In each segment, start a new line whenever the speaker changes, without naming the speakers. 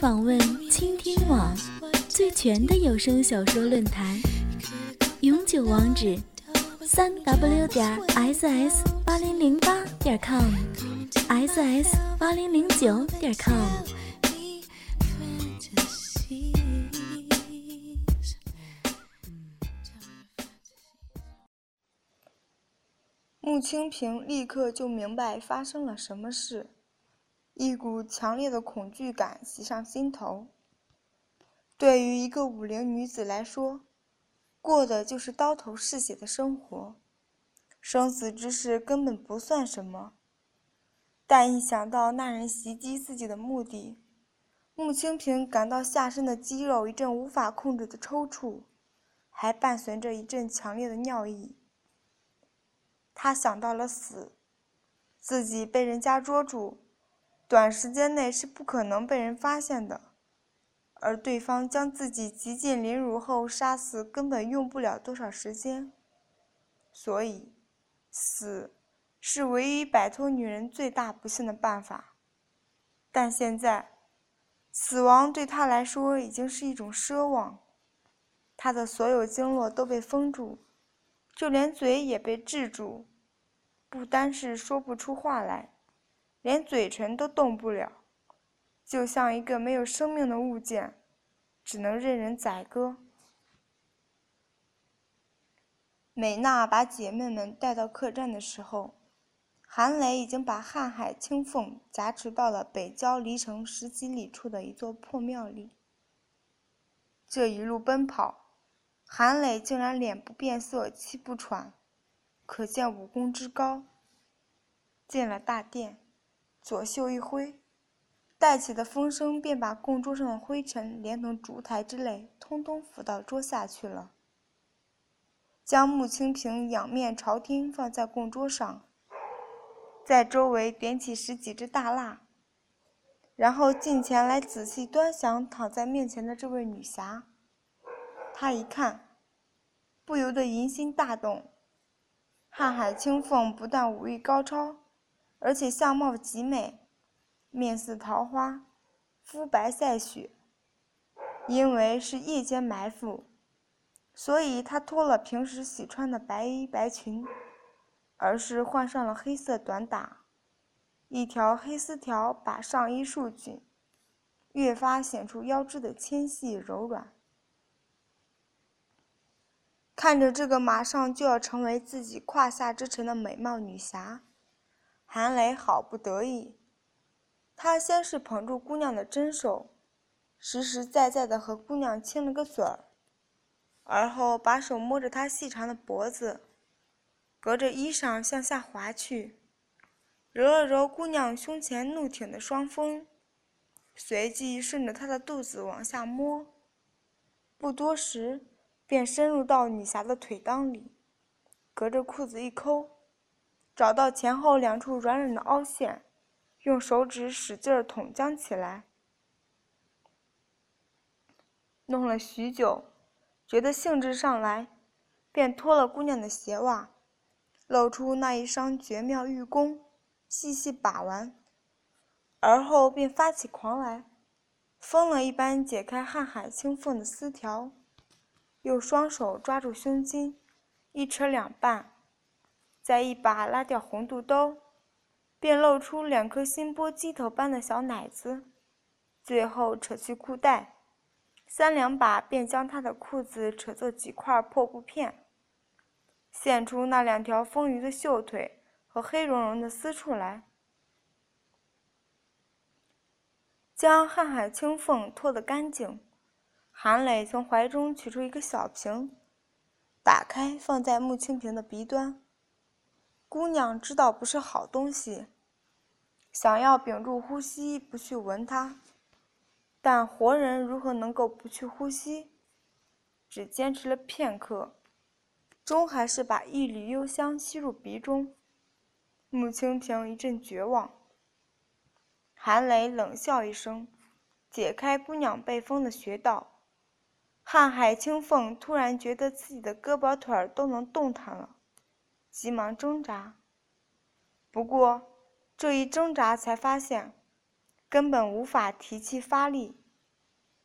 访问倾听网最全的有声小说论坛，永久网址：三 w 点 ss 八零零八点 com，ss 八零零九点 com。
穆清平立刻就明白发生了什么事。一股强烈的恐惧感袭上心头。对于一个武陵女子来说，过的就是刀头嗜血的生活，生死之事根本不算什么。但一想到那人袭击自己的目的，穆清平感到下身的肌肉一阵无法控制的抽搐，还伴随着一阵强烈的尿意。他想到了死，自己被人家捉住。短时间内是不可能被人发现的，而对方将自己极尽凌辱后杀死，根本用不了多少时间。所以，死是唯一摆脱女人最大不幸的办法。但现在，死亡对他来说已经是一种奢望。他的所有经络都被封住，就连嘴也被制住，不单是说不出话来。连嘴唇都动不了，就像一个没有生命的物件，只能任人宰割。美娜把姐妹们带到客栈的时候，韩磊已经把瀚海青凤挟持到了北郊离城十几里处的一座破庙里。这一路奔跑，韩磊竟然脸不变色，气不喘，可见武功之高。进了大殿。左袖一挥，带起的风声便把供桌上的灰尘连同烛台之类，通通拂到桌下去了。将穆清平仰面朝天放在供桌上，在周围点起十几支大蜡，然后近前来仔细端详躺在面前的这位女侠。他一看，不由得淫心大动。瀚海青凤不但武艺高超。而且相貌极美，面似桃花，肤白赛雪。因为是夜间埋伏，所以她脱了平时喜穿的白衣白裙，而是换上了黑色短打，一条黑丝条把上衣束紧，越发显出腰肢的纤细柔软。看着这个马上就要成为自己胯下之臣的美貌女侠。韩磊好不得意，他先是捧住姑娘的真手，实实在在的和姑娘亲了个嘴儿，而后把手摸着她细长的脖子，隔着衣裳向下滑去，揉了揉姑娘胸前怒挺的双峰，随即顺着她的肚子往下摸，不多时便深入到女侠的腿裆里，隔着裤子一抠。找到前后两处软软的凹陷，用手指使劲儿捅将起来。弄了许久，觉得兴致上来，便脱了姑娘的鞋袜，露出那一双绝妙玉弓，细细把玩。而后便发起狂来，疯了一般解开瀚海青凤的丝条，又双手抓住胸襟，一扯两半。再一把拉掉红肚兜，便露出两颗心波鸡头般的小奶子。最后扯去裤带，三两把便将他的裤子扯作几块破布片，现出那两条丰腴的秀腿和黑茸茸的私处来。将瀚海青凤脱得干净，韩磊从怀中取出一个小瓶，打开放在穆清平的鼻端。姑娘知道不是好东西，想要屏住呼吸不去闻它，但活人如何能够不去呼吸？只坚持了片刻，终还是把一缕幽香吸入鼻中。穆清平一阵绝望。韩磊冷笑一声，解开姑娘被封的穴道。瀚海青凤突然觉得自己的胳膊腿儿都能动弹了。急忙挣扎，不过这一挣扎才发现，根本无法提气发力，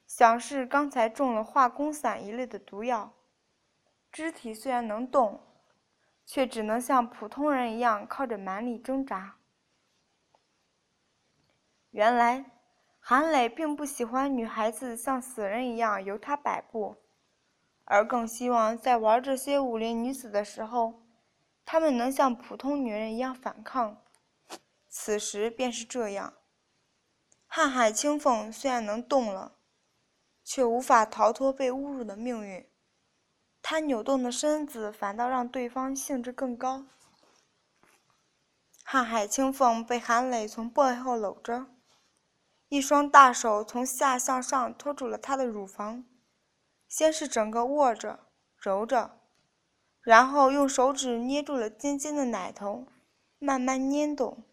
想是刚才中了化工散一类的毒药，肢体虽然能动，却只能像普通人一样靠着蛮力挣扎。原来，韩磊并不喜欢女孩子像死人一样由他摆布，而更希望在玩这些武林女子的时候，她们能像普通女人一样反抗。此时便是这样，瀚海清风虽然能动了。却无法逃脱被侮辱的命运，她扭动的身子反倒让对方兴致更高。瀚海清风被韩磊从背后搂着，一双大手从下向上托住了她的乳房，先是整个握着、揉着，然后用手指捏住了尖尖的奶头，慢慢捏动。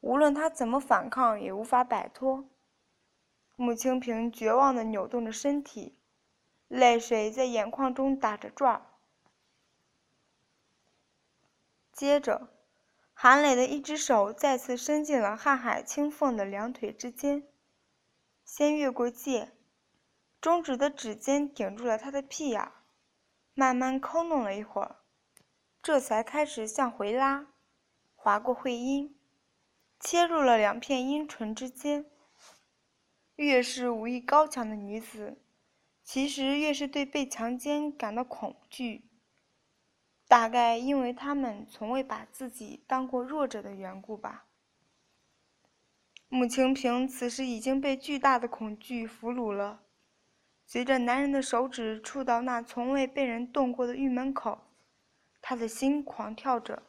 无论他怎么反抗，也无法摆脱。穆清平绝望地扭动着身体，泪水在眼眶中打着转儿。接着，韩磊的一只手再次伸进了瀚海清凤的两腿之间，先越过界，中指的指尖顶住了她的屁眼，慢慢抠弄了一会儿，这才开始向回拉，划过会阴，切入了两片阴唇之间。越是武艺高强的女子，其实越是对被强奸感到恐惧。大概因为她们从未把自己当过弱者的缘故吧。穆清平此时已经被巨大的恐惧俘虏了。随着男人的手指触到那从未被人动过的玉门口，他的心狂跳着，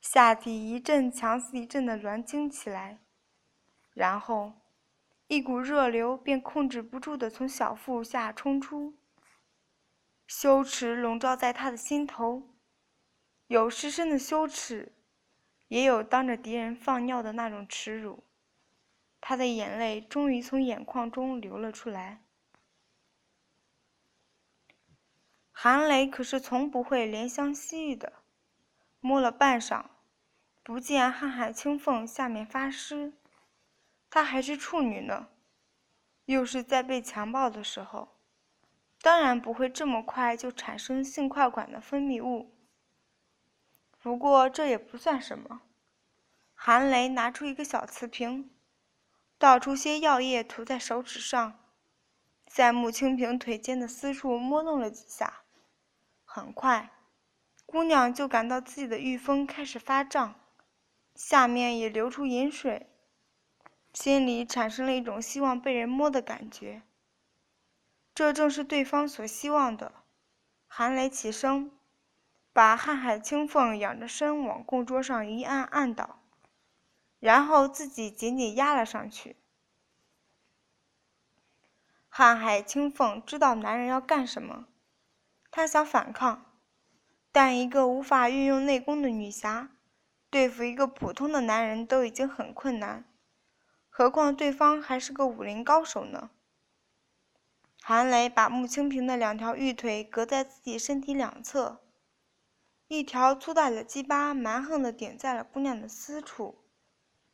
下体一阵强似一阵的挛惊起来，然后。一股热流便控制不住地从小腹下冲出，羞耻笼罩在他的心头，有失身的羞耻，也有当着敌人放尿的那种耻辱。他的眼泪终于从眼眶中流了出来。韩磊可是从不会怜香惜玉的，摸了半晌，不见瀚海清凤下面发湿。她还是处女呢，又是在被强暴的时候，当然不会这么快就产生性快感的分泌物。不过这也不算什么。韩雷拿出一个小瓷瓶，倒出些药液涂在手指上，在穆清平腿间的私处摸弄了几下，很快，姑娘就感到自己的玉峰开始发胀，下面也流出饮水。心里产生了一种希望被人摸的感觉，这正是对方所希望的。韩雷起身，把瀚海清凤仰着身往供桌上一按，按倒，然后自己紧紧压了上去。瀚海清凤知道男人要干什么，她想反抗，但一个无法运用内功的女侠，对付一个普通的男人都已经很困难。何况对方还是个武林高手呢。韩雷把穆清平的两条玉腿隔在自己身体两侧，一条粗大的鸡巴蛮横地顶在了姑娘的私处，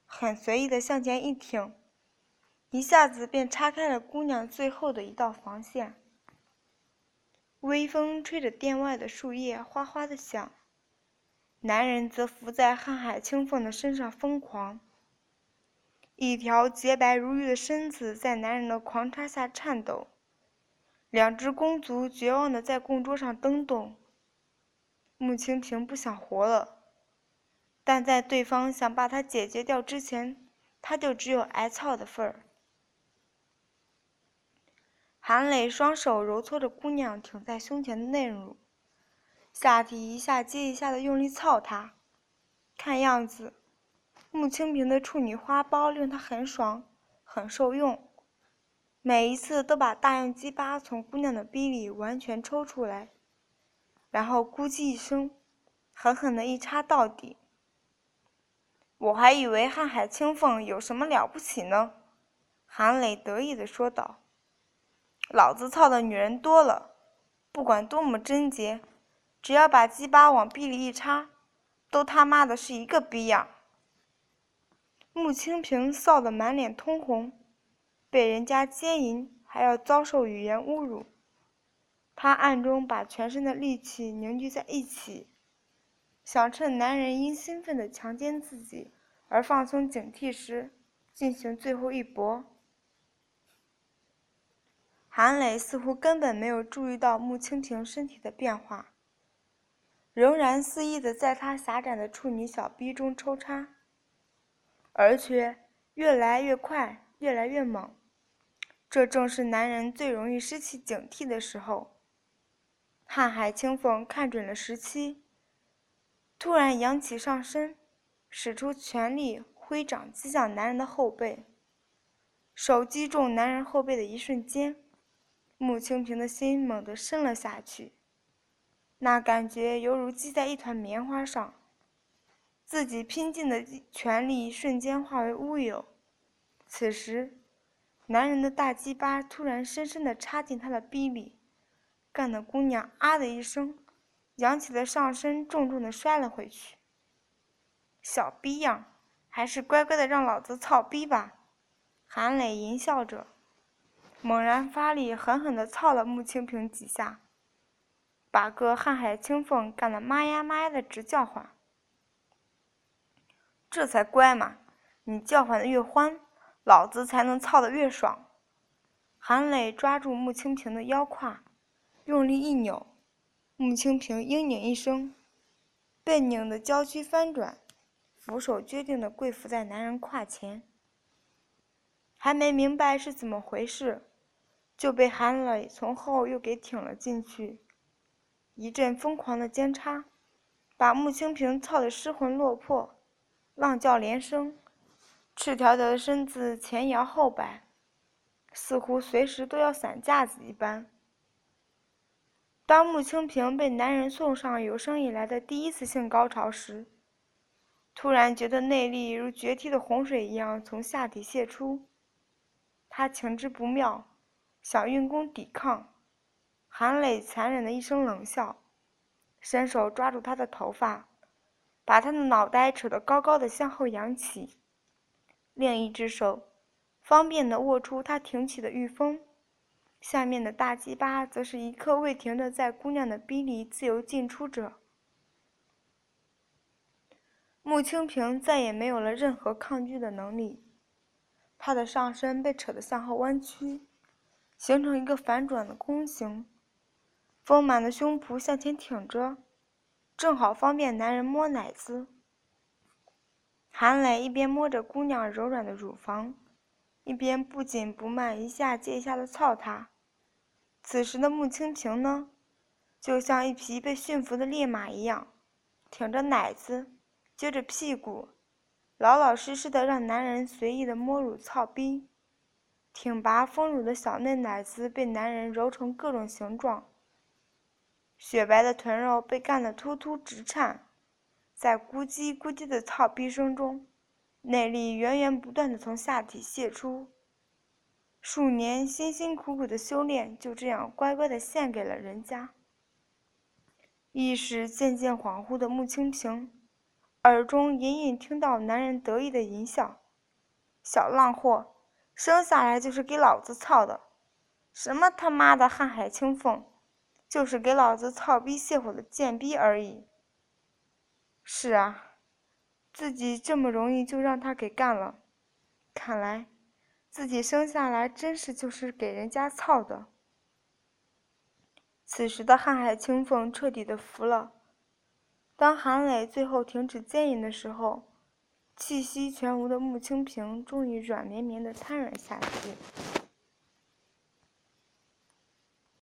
很随意地向前一挺，一下子便叉开了姑娘最后的一道防线。微风吹着殿外的树叶哗哗地响，男人则伏在瀚海清凤的身上疯狂。一条洁白如玉的身子在男人的狂插下颤抖，两只公足绝望地在供桌上蹬动。穆清平不想活了，但在对方想把他解决掉之前，他就只有挨操的份儿。韩磊双手揉搓着姑娘挺在胸前的嫩乳，下体一下接一下的用力操她，看样子。穆清平的处女花苞令他很爽，很受用，每一次都把大用鸡巴从姑娘的逼里完全抽出来，然后咕叽一声，狠狠的一插到底。我还以为瀚海清凤有什么了不起呢，韩磊得意的说道：“老子操的女人多了，不管多么贞洁，只要把鸡巴往逼里一插，都他妈的是一个逼样。”穆清平臊得满脸通红，被人家奸淫还要遭受语言侮辱。他暗中把全身的力气凝聚在一起，想趁男人因兴奋的强奸自己而放松警惕时，进行最后一搏。韩磊似乎根本没有注意到穆青婷身体的变化，仍然肆意的在她狭窄的处女小臂中抽插，而且越来越快，越来越猛。这正是男人最容易失去警惕的时候。瀚海清风看准了时机，突然扬起上身，使出全力挥掌击向男人的后背。手击中男人后背的一瞬间。穆清平的心猛地深了下去，那感觉犹如系在一团棉花上，自己拼尽的全力瞬间化为乌有。此时，男人的大鸡巴突然深深地插进他的逼里，干的姑娘啊的一声，扬起了上身，重重地摔了回去。小逼样，还是乖乖的让老子操逼吧！韩磊淫笑着。猛然发力，狠狠地操了穆清平几下，把个瀚海清风干得妈呀妈呀的直叫唤。这才乖嘛，你叫唤的越欢，老子才能操得越爽。韩磊抓住穆清平的腰胯，用力一扭，穆清平嘤咛一声，被拧得娇躯翻转，俯首决定地跪伏在男人胯前，还没明白是怎么回事。就被韩磊从后又给挺了进去，一阵疯狂的尖插，把穆清平操得失魂落魄，浪叫连声，赤条条的身子前摇后摆，似乎随时都要散架子一般。当穆清平被男人送上有生以来的第一次性高潮时，突然觉得内力如决堤的洪水一样从下体泄出，他情知不妙。想运功抵抗，韩磊残忍的一声冷笑，伸手抓住他的头发，把他的脑袋扯得高高的向后扬起，另一只手方便地握住他挺起的玉峰，下面的大鸡巴则是一刻未停地在姑娘的逼里自由进出着。穆清平再也没有了任何抗拒的能力，他的上身被扯得向后弯曲。形成一个反转的弓形，丰满的胸脯向前挺着，正好方便男人摸奶子。韩磊一边摸着姑娘柔软的乳房，一边不紧不慢、一下接一下的操她。此时的穆青萍呢，就像一匹被驯服的烈马一样，挺着奶子，撅着屁股，老老实实的让男人随意的摸乳操逼。挺拔丰乳的小嫩奶子被男人揉成各种形状，雪白的臀肉被干得突突直颤，在咕叽咕叽的操逼声中，内力源源不断的从下体泄出。数年辛辛苦苦的修炼就这样乖乖的献给了人家。意识渐渐恍惚的穆清平，耳中隐隐听到男人得意的淫笑：“小浪货。”生下来就是给老子操的，什么他妈的瀚海清风，就是给老子操逼泄火的贱逼而已。是啊，自己这么容易就让他给干了，看来自己生下来真是就是给人家操的。此时的瀚海清风彻底的服了。当韩磊最后停止奸淫的时候。气息全无的穆清平终于软绵绵地瘫软下去。